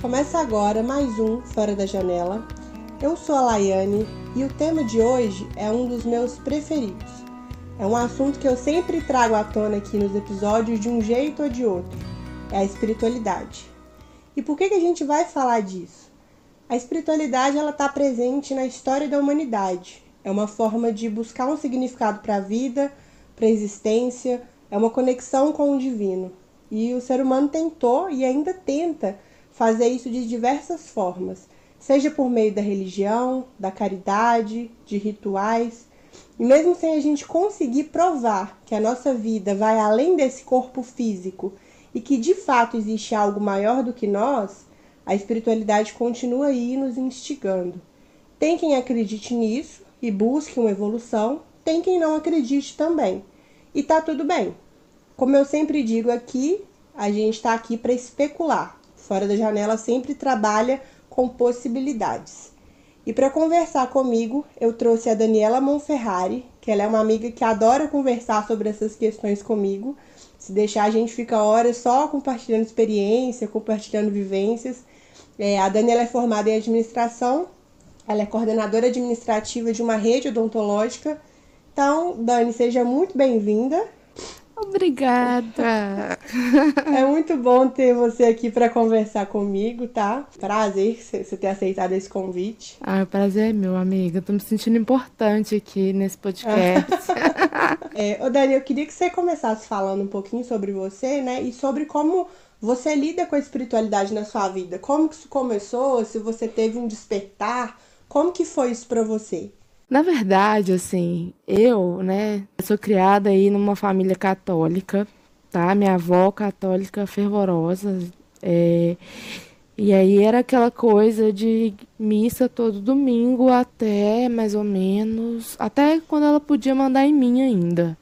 Começa agora mais um Fora da Janela. Eu sou a Laiane e o tema de hoje é um dos meus preferidos. É um assunto que eu sempre trago à tona aqui nos episódios de um jeito ou de outro. É a espiritualidade. E por que, que a gente vai falar disso? A espiritualidade ela está presente na história da humanidade. É uma forma de buscar um significado para a vida, para a existência, é uma conexão com o divino. E o ser humano tentou e ainda tenta fazer isso de diversas formas, seja por meio da religião, da caridade, de rituais. E mesmo sem a gente conseguir provar que a nossa vida vai além desse corpo físico e que de fato existe algo maior do que nós, a espiritualidade continua aí nos instigando. Tem quem acredite nisso e busque uma evolução, tem quem não acredite também. E tá tudo bem. Como eu sempre digo aqui, a gente está aqui para especular. Fora da Janela sempre trabalha com possibilidades. E para conversar comigo, eu trouxe a Daniela Monferrari, que ela é uma amiga que adora conversar sobre essas questões comigo. Se deixar, a gente fica horas só compartilhando experiência, compartilhando vivências. É, a Daniela é formada em administração, ela é coordenadora administrativa de uma rede odontológica. Então, Dani, seja muito bem-vinda. Obrigada. É muito bom ter você aqui para conversar comigo, tá? Prazer você ter aceitado esse convite. Ah, o prazer é meu, amiga. Tô me sentindo importante aqui nesse podcast. é, ô Dani, eu queria que você começasse falando um pouquinho sobre você, né? E sobre como você lida com a espiritualidade na sua vida. Como que isso começou? Se você teve um despertar? Como que foi isso para você? Na verdade, assim, eu, né, sou criada aí numa família católica, tá? Minha avó católica fervorosa, é, e aí era aquela coisa de missa todo domingo até mais ou menos, até quando ela podia mandar em mim ainda.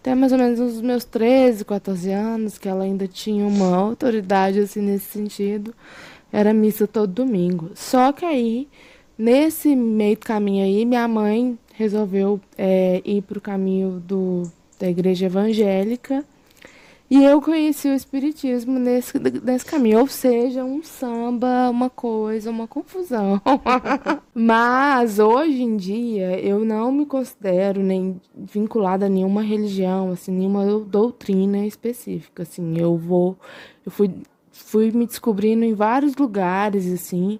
Até mais ou menos os meus 13, 14 anos, que ela ainda tinha uma autoridade assim nesse sentido, era missa todo domingo. Só que aí Nesse meio caminho aí, minha mãe resolveu é, ir para o caminho do, da igreja evangélica e eu conheci o espiritismo nesse, nesse caminho, ou seja, um samba, uma coisa, uma confusão. Mas hoje em dia eu não me considero nem vinculada a nenhuma religião, assim, nenhuma doutrina específica, assim. Eu vou eu fui fui me descobrindo em vários lugares assim.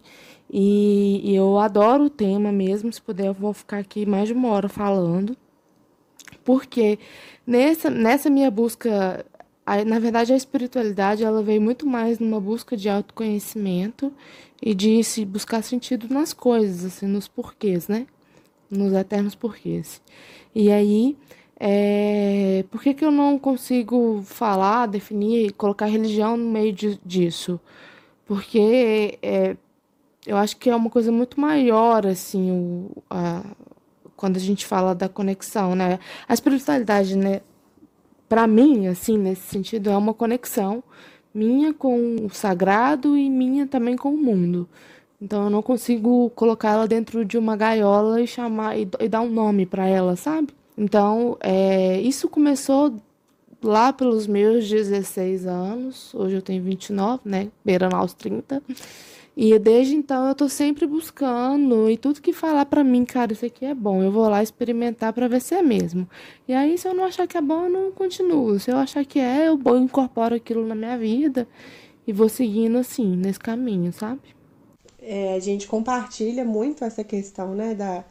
E, e, eu adoro o tema mesmo, se puder eu vou ficar aqui mais de uma hora falando. Porque nessa, nessa minha busca, na verdade a espiritualidade ela veio muito mais numa busca de autoconhecimento e de se buscar sentido nas coisas, assim, nos porquês, né? Nos eternos porquês. E aí, é, por que, que eu não consigo falar, definir, colocar religião no meio de, disso? Porque é, eu acho que é uma coisa muito maior, assim, o, a, quando a gente fala da conexão, né? A espiritualidade, né? Para mim, assim, nesse sentido, é uma conexão minha com o sagrado e minha também com o mundo. Então eu não consigo colocar ela dentro de uma gaiola e chamar e, e dar um nome para ela, sabe? Então, é, isso começou lá pelos meus 16 anos. Hoje eu tenho 29, né? Beirando aos 30. E desde então eu tô sempre buscando e tudo que falar para mim, cara, isso aqui é bom, eu vou lá experimentar para ver se é mesmo. E aí se eu não achar que é bom, eu não continuo. Se eu achar que é, eu incorporo aquilo na minha vida e vou seguindo assim, nesse caminho, sabe? É, a gente compartilha muito essa questão, né, da,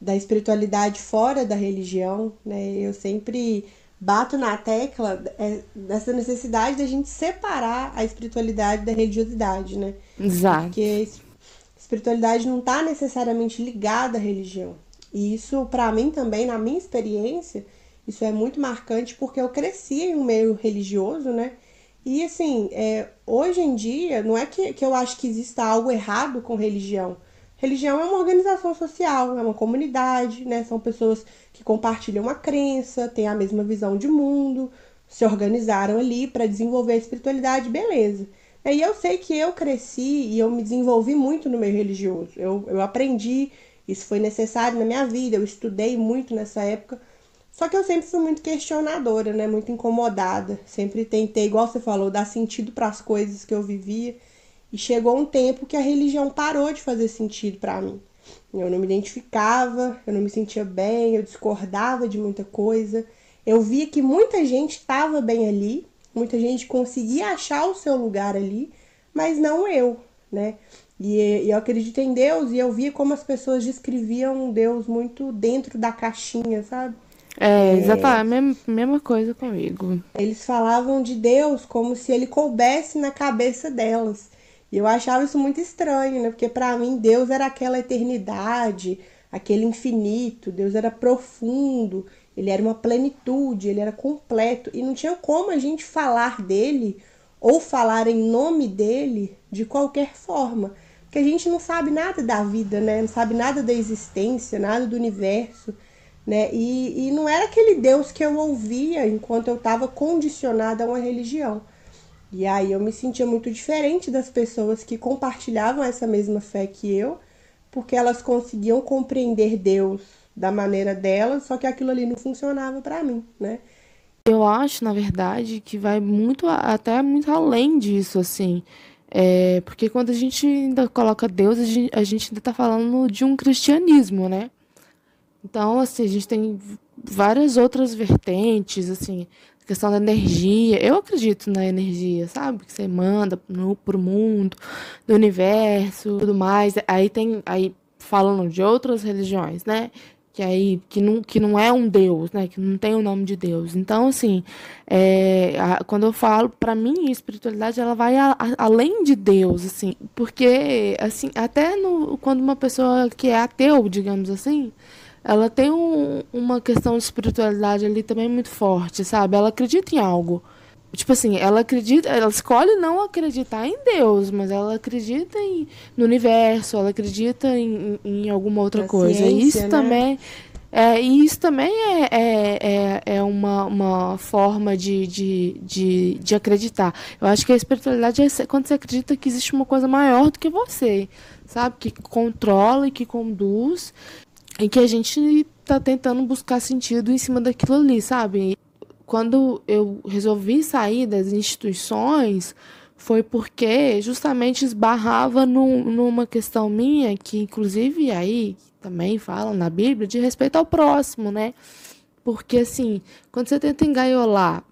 da espiritualidade fora da religião, né? Eu sempre bato na tecla é, dessa necessidade da gente separar a espiritualidade da religiosidade, né? Exato. Porque a espiritualidade não está necessariamente ligada à religião. E isso, para mim também, na minha experiência, isso é muito marcante porque eu cresci em um meio religioso, né? E assim, é, hoje em dia, não é que, que eu acho que exista algo errado com religião. Religião é uma organização social, é uma comunidade, né? São pessoas que compartilham uma crença, têm a mesma visão de mundo, se organizaram ali para desenvolver a espiritualidade, beleza. E eu sei que eu cresci e eu me desenvolvi muito no meio religioso. Eu, eu aprendi, isso foi necessário na minha vida, eu estudei muito nessa época. Só que eu sempre fui muito questionadora, né? Muito incomodada. Sempre tentei, igual você falou, dar sentido para as coisas que eu vivia. E chegou um tempo que a religião parou de fazer sentido para mim. Eu não me identificava, eu não me sentia bem, eu discordava de muita coisa. Eu via que muita gente estava bem ali, muita gente conseguia achar o seu lugar ali, mas não eu, né? E, e eu acredito em Deus e eu via como as pessoas descreviam Deus muito dentro da caixinha, sabe? É, exatamente, mesma, mesma coisa comigo. Eles falavam de Deus como se ele coubesse na cabeça delas. E eu achava isso muito estranho, né? Porque para mim Deus era aquela eternidade, aquele infinito, Deus era profundo, ele era uma plenitude, ele era completo e não tinha como a gente falar dele ou falar em nome dele de qualquer forma, porque a gente não sabe nada da vida, né? Não sabe nada da existência, nada do universo, né? E, e não era aquele Deus que eu ouvia enquanto eu estava condicionada a uma religião. E aí eu me sentia muito diferente das pessoas que compartilhavam essa mesma fé que eu, porque elas conseguiam compreender Deus da maneira delas, só que aquilo ali não funcionava para mim, né? Eu acho, na verdade, que vai muito até muito além disso, assim. É, porque quando a gente ainda coloca Deus, a gente, a gente ainda está falando de um cristianismo, né? Então, assim, a gente tem várias outras vertentes, assim, questão da energia. Eu acredito na energia, sabe? Que você manda no, pro mundo, do universo, tudo mais. Aí tem, aí falando de outras religiões, né? Que aí que não, que não é um Deus, né? Que não tem o nome de Deus. Então, assim, é, a, quando eu falo, para mim, a espiritualidade ela vai a, a, além de Deus, assim, porque assim, até no, quando uma pessoa que é ateu, digamos assim, ela tem um, uma questão de espiritualidade ali também muito forte, sabe? Ela acredita em algo. Tipo assim, ela acredita, ela escolhe não acreditar em Deus, mas ela acredita em, no universo, ela acredita em, em alguma outra a coisa. Ciência, isso né? também. É, e isso também é, é, é, é, uma, uma forma de, de, de, de acreditar. Eu acho que a espiritualidade é quando você acredita que existe uma coisa maior do que você, sabe? Que controla e que conduz em que a gente tá tentando buscar sentido em cima daquilo ali, sabe? Quando eu resolvi sair das instituições, foi porque justamente esbarrava num, numa questão minha, que inclusive aí também fala na Bíblia, de respeito ao próximo, né? Porque assim, quando você tenta engaiolar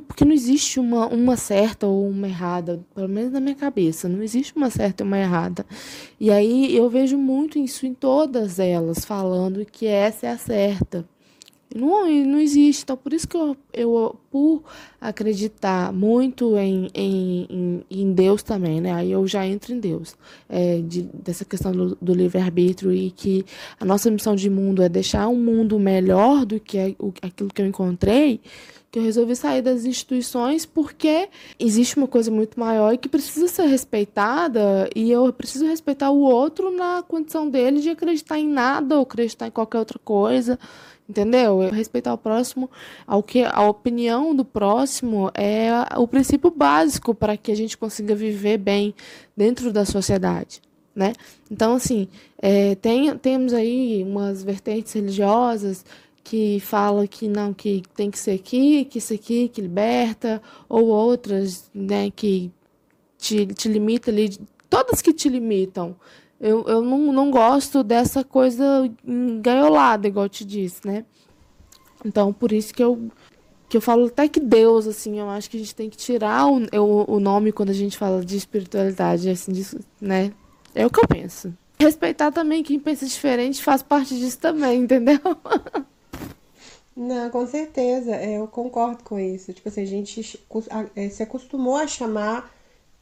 porque não existe uma, uma certa ou uma errada, pelo menos na minha cabeça, não existe uma certa e uma errada. E aí eu vejo muito isso em todas elas, falando que essa é a certa. Não, não existe. Então, por isso que eu, eu por acreditar muito em, em, em Deus também, né? Aí eu já entro em Deus. É, de, dessa questão do, do livre-arbítrio e que a nossa missão de mundo é deixar um mundo melhor do que aquilo que eu encontrei que eu resolvi sair das instituições porque existe uma coisa muito maior e que precisa ser respeitada e eu preciso respeitar o outro na condição dele de acreditar em nada ou acreditar em qualquer outra coisa, entendeu? Eu respeitar o próximo, ao que a opinião do próximo é o princípio básico para que a gente consiga viver bem dentro da sociedade. Né? Então, assim, é, tem, temos aí umas vertentes religiosas que fala que não, que tem que ser aqui, que isso aqui que liberta, ou outras, né, que te, te limita ali, todas que te limitam. Eu, eu não, não gosto dessa coisa engaiolada, igual eu te disse, né? Então, por isso que eu, que eu falo até que Deus, assim, eu acho que a gente tem que tirar o, o, o nome quando a gente fala de espiritualidade, assim, disso, né? É o que eu penso. Respeitar também quem pensa diferente faz parte disso também, entendeu? Não, com certeza, é, eu concordo com isso. Tipo assim, a gente é, se acostumou a chamar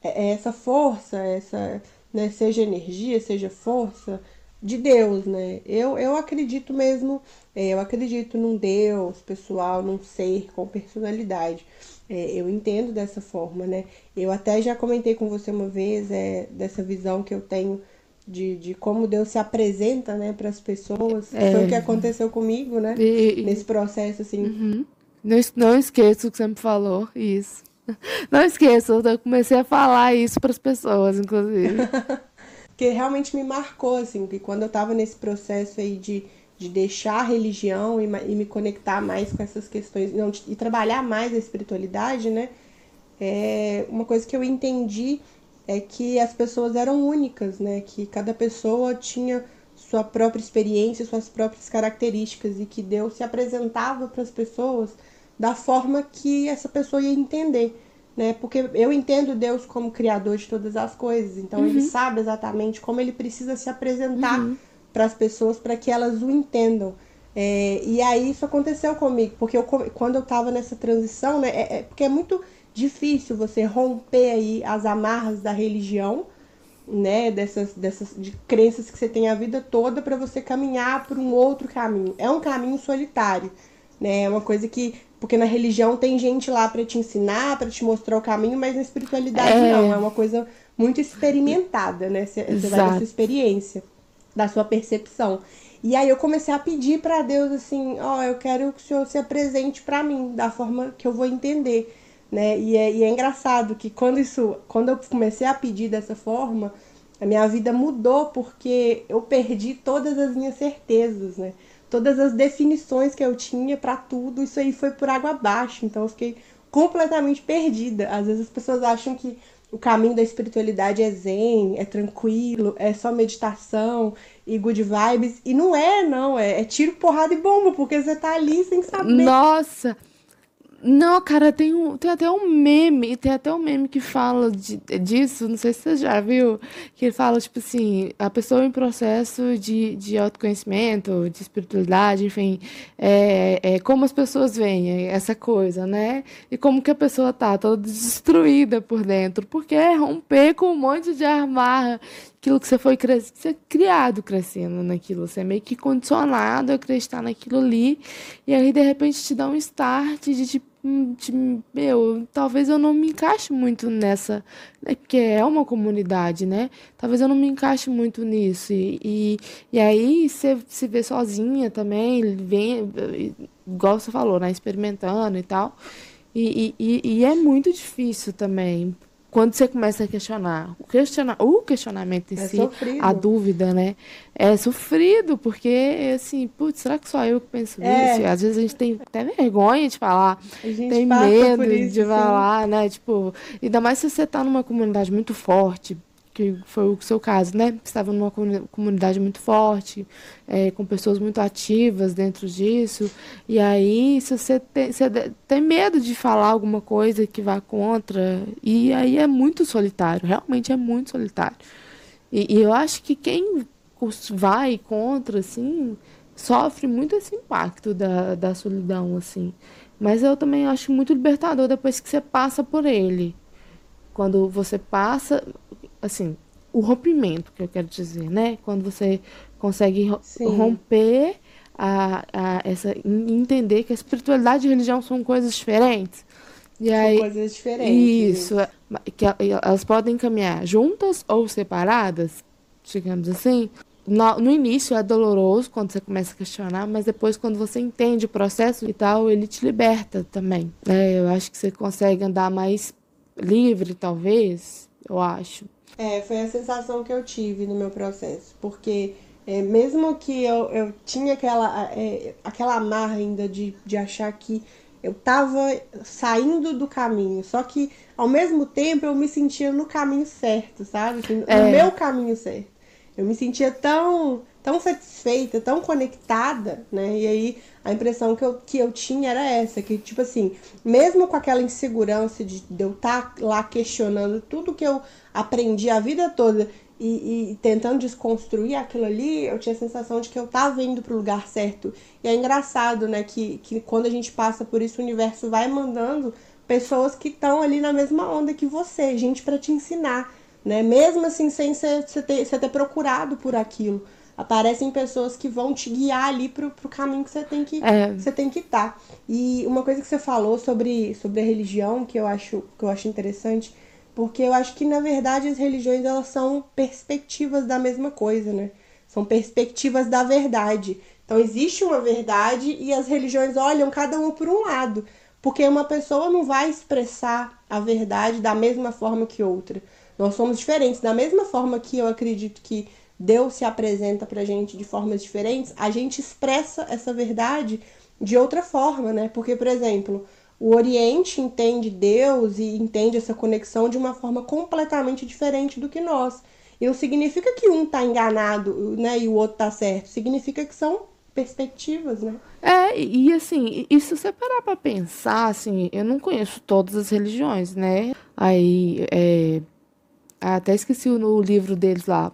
é, essa força, essa, né, seja energia, seja força, de Deus, né? Eu, eu acredito mesmo, eu acredito num Deus pessoal, num ser com personalidade. É, eu entendo dessa forma, né? Eu até já comentei com você uma vez é, dessa visão que eu tenho de, de como Deus se apresenta, né, para as pessoas. É. Foi o que aconteceu comigo, né? E, Nesse processo, assim. Uhum. Não, não esqueço o que você me falou, isso. Não esqueço, eu comecei a falar isso para as pessoas, inclusive. que realmente me marcou, assim, que quando eu estava nesse processo aí de, de deixar a religião e, e, me conectar mais com essas questões, não, e trabalhar mais a espiritualidade, né? É uma coisa que eu entendi é que as pessoas eram únicas, né? Que cada pessoa tinha sua própria experiência, suas próprias características e que Deus se apresentava para as pessoas da forma que essa pessoa ia entender, né? Porque eu entendo Deus como criador de todas as coisas, então uhum. ele sabe exatamente como ele precisa se apresentar uhum. para as pessoas para que elas o entendam. É, e aí isso aconteceu comigo, porque eu, quando eu estava nessa transição, né? É, é, porque é muito difícil você romper aí as amarras da religião, né, dessas, dessas de crenças que você tem a vida toda para você caminhar por um outro caminho. É um caminho solitário, né? É uma coisa que porque na religião tem gente lá para te ensinar, para te mostrar o caminho, mas na espiritualidade é... não, é uma coisa muito experimentada, né? Você, vai da sua experiência, da sua percepção. E aí eu comecei a pedir para Deus assim, ó, oh, eu quero que o Senhor se apresente para mim da forma que eu vou entender né? E é, e é engraçado que quando isso, quando eu comecei a pedir dessa forma, a minha vida mudou porque eu perdi todas as minhas certezas, né? Todas as definições que eu tinha para tudo, isso aí foi por água abaixo. Então eu fiquei completamente perdida. Às vezes as pessoas acham que o caminho da espiritualidade é zen, é tranquilo, é só meditação e good vibes. E não é, não. É, é tiro, porrada e bomba, porque você tá ali sem saber. Nossa! Não, cara, tem, um, tem até um meme, tem até um meme que fala de, disso, não sei se você já viu, que ele fala, tipo assim, a pessoa em processo de, de autoconhecimento, de espiritualidade, enfim, é, é como as pessoas veem essa coisa, né? E como que a pessoa tá toda destruída por dentro, porque é romper com um monte de armarra aquilo que você foi você é criado crescendo naquilo, você é meio que condicionado a acreditar naquilo ali, e aí de repente te dá um start de tipo, de, meu, talvez eu não me encaixe muito nessa, né, porque é uma comunidade, né? Talvez eu não me encaixe muito nisso. E, e, e aí você se vê sozinha também, vem, igual você falou, né? Experimentando e tal. E, e, e é muito difícil também, quando você começa a questionar, o, questiona, o questionamento em é si, sofrido. a dúvida, né? É sofrido, porque, assim, putz, será que só eu que penso é. isso? Às vezes a gente tem até vergonha de falar, tem medo isso, de falar, sim. né? Tipo, ainda mais se você está numa comunidade muito forte, que foi o seu caso, né? Estava numa comunidade muito forte, é, com pessoas muito ativas dentro disso, e aí se você tem, tem medo de falar alguma coisa que vá contra, e aí é muito solitário, realmente é muito solitário. E, e eu acho que quem vai contra, assim, sofre muito esse impacto da, da solidão, assim. Mas eu também acho muito libertador depois que você passa por ele. Quando você passa, assim, o rompimento, que eu quero dizer, né? Quando você consegue Sim. romper a, a, essa entender que a espiritualidade e a religião são coisas diferentes. E são aí, coisas diferentes. Isso, é, que elas podem caminhar juntas ou separadas, digamos assim. No, no, início é doloroso quando você começa a questionar, mas depois, quando você entende o processo e tal, ele te liberta também. É, eu acho que você consegue andar mais livre, talvez, eu acho. É, foi a sensação que eu tive no meu processo, porque é, mesmo que eu, eu tinha aquela, é, aquela amarra ainda de, de achar que eu tava saindo do caminho, só que ao mesmo tempo eu me sentia no caminho certo, sabe? Assim, no é. meu caminho certo. Eu me sentia tão, tão satisfeita, tão conectada, né? E aí a impressão que eu, que eu tinha era essa, que tipo assim, mesmo com aquela insegurança de, de eu estar tá lá questionando tudo que eu aprendi a vida toda e, e, tentando desconstruir aquilo ali, eu tinha a sensação de que eu estava indo para o lugar certo. E é engraçado, né, que, que quando a gente passa por isso, o universo vai mandando pessoas que estão ali na mesma onda que você, gente para te ensinar né? Mesmo assim, sem você ter, ter procurado por aquilo. Aparecem pessoas que vão te guiar ali pro, pro caminho que você tem que é. você tem que estar. Tá. E uma coisa que você falou sobre, sobre a religião, que eu acho que eu acho interessante, porque eu acho que na verdade as religiões elas são perspectivas da mesma coisa, né? São perspectivas da verdade. Então existe uma verdade e as religiões olham cada uma por um lado, porque uma pessoa não vai expressar a verdade da mesma forma que outra. Nós somos diferentes. Da mesma forma que eu acredito que Deus se apresenta pra gente de formas diferentes, a gente expressa essa verdade de outra forma, né? Porque, por exemplo, O Oriente entende Deus e entende essa conexão de uma forma completamente diferente do que nós. E não significa que um está enganado né, e o outro está certo. Significa que são perspectivas, né? É, e assim, e se você parar pra pensar, assim, eu não conheço todas as religiões, né? Aí, é, até esqueci o, o livro deles lá,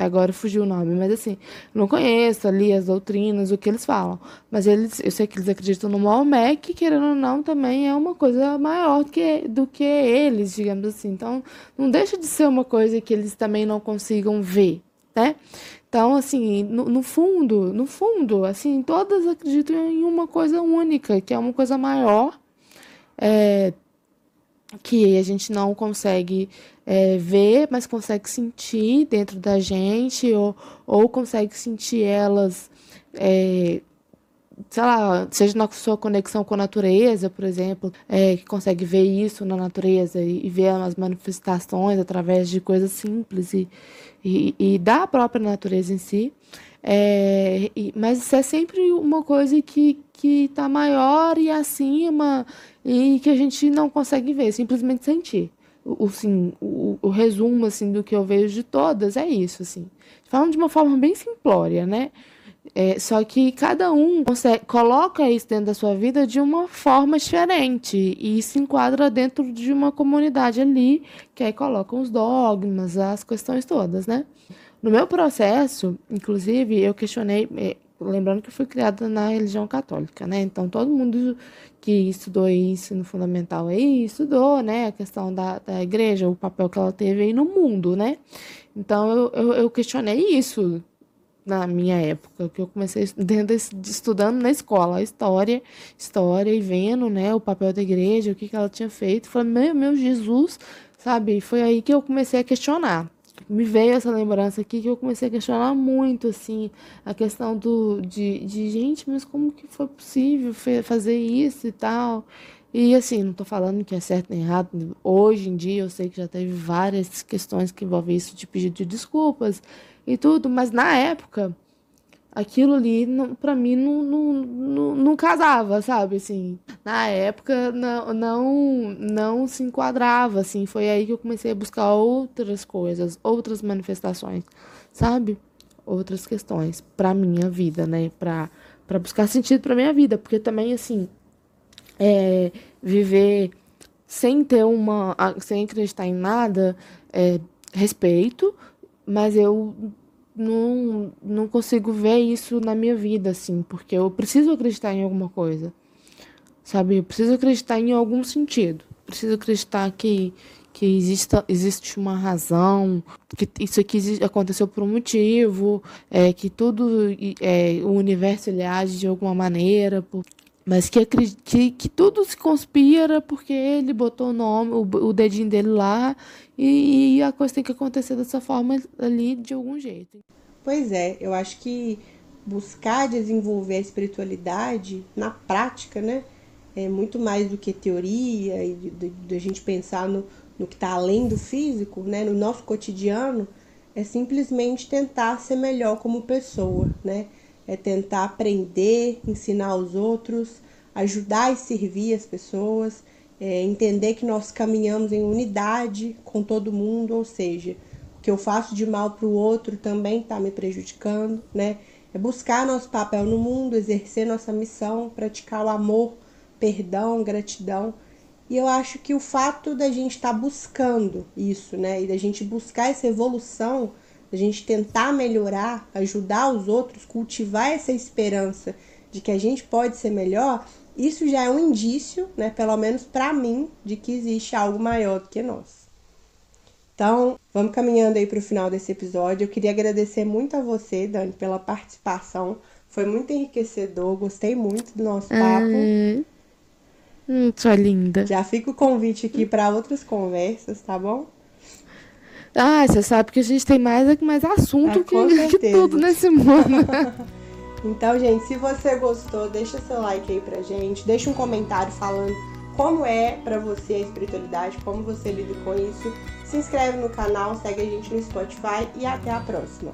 agora fugiu o nome, mas assim, não conheço ali as doutrinas, o que eles falam. Mas eles, eu sei que eles acreditam no Maomé, que querendo ou não, também é uma coisa maior do que, do que eles, digamos assim. Então, não deixa de ser uma coisa que eles também não consigam ver, né? Então, assim, no, no, fundo, no fundo, assim, todas acreditam em uma coisa única, que é uma coisa maior, é, que a gente não consegue é, ver, mas consegue sentir dentro da gente, ou, ou consegue sentir elas, é, sei lá, seja na sua conexão com a natureza, por exemplo, é, que consegue ver isso na natureza e, e ver as manifestações através de coisas simples e, e, e da própria natureza em si. É, mas isso é sempre uma coisa que está maior e acima e que a gente não consegue ver, simplesmente sentir. O, assim, o, o, resumo assim, do que eu vejo de todas é isso. Assim. Falando de uma forma bem simplória, né? É, só que cada um consegue, coloca isso dentro da sua vida de uma forma diferente e se enquadra dentro de uma comunidade ali, que aí colocam os dogmas, as questões todas, né? No meu processo, inclusive, eu questionei, é, lembrando que eu fui criada na religião católica, né? Então todo mundo que estudou isso no fundamental aí estudou, né? A questão da, da igreja, o papel que ela teve aí no mundo, né? Então eu, eu, eu questionei isso na minha época, que eu comecei estudando na escola, história, história e vendo, né, o papel da igreja, o que, que ela tinha feito. Falei, meu, meu Jesus, sabe? Foi aí que eu comecei a questionar. Me veio essa lembrança aqui que eu comecei a questionar muito, assim, a questão do, de, de gente, mas como que foi possível fazer isso e tal? E assim, não estou falando que é certo nem errado. Hoje em dia eu sei que já teve várias questões que envolvem isso de pedido de desculpas e tudo, mas na época aquilo ali para mim não, não, não, não, casava, sabe? Assim, na época não, não, não se enquadrava, assim. Foi aí que eu comecei a buscar outras coisas, outras manifestações, sabe? Outras questões para minha vida, né? Para para buscar sentido para minha vida, porque também assim, é, viver sem ter uma, sem acreditar em nada, é, respeito, mas eu não, não consigo ver isso na minha vida, assim, porque eu preciso acreditar em alguma coisa, sabe? Eu preciso acreditar em algum sentido, preciso acreditar que, que exista, existe uma razão, que isso aqui aconteceu por um motivo, é, que tudo, é, o universo ele age de alguma maneira, por, mas que, que, que tudo se conspira porque ele botou o nome, o, dedinho dele lá e, a coisa tem que acontecer dessa forma ali de algum jeito. Pois é, eu acho que buscar desenvolver a espiritualidade na prática, né? É muito mais do que teoria e de, de, de a gente pensar no, no que está além do físico, né? No nosso cotidiano, é simplesmente tentar ser melhor como pessoa, né? É tentar aprender, ensinar os outros, ajudar e servir as pessoas, é entender que nós caminhamos em unidade com todo mundo, ou seja, o que eu faço de mal para o outro também está me prejudicando, né? É buscar nosso papel no mundo, exercer nossa missão, praticar o amor, perdão, gratidão. E eu acho que o fato da gente estar tá buscando isso, né, e da gente buscar essa evolução, a gente tentar melhorar, ajudar os outros, cultivar essa esperança de que a gente pode ser melhor, isso já é um indício, né, pelo menos para mim, de que existe algo maior do que nós. Então, vamos caminhando aí para o final desse episódio. Eu queria agradecer muito a você, Dani, pela participação. Foi muito enriquecedor, gostei muito do nosso papo. Hum, hum sua linda. Já fica o convite aqui para outras conversas, tá bom? Ah, você sabe que a gente tem mais, mais assunto ah, que, que tudo nesse mundo. então, gente, se você gostou, deixa seu like aí pra gente, deixa um comentário falando como é para você a espiritualidade, como você lida com isso. Se inscreve no canal, segue a gente no Spotify e até a próxima.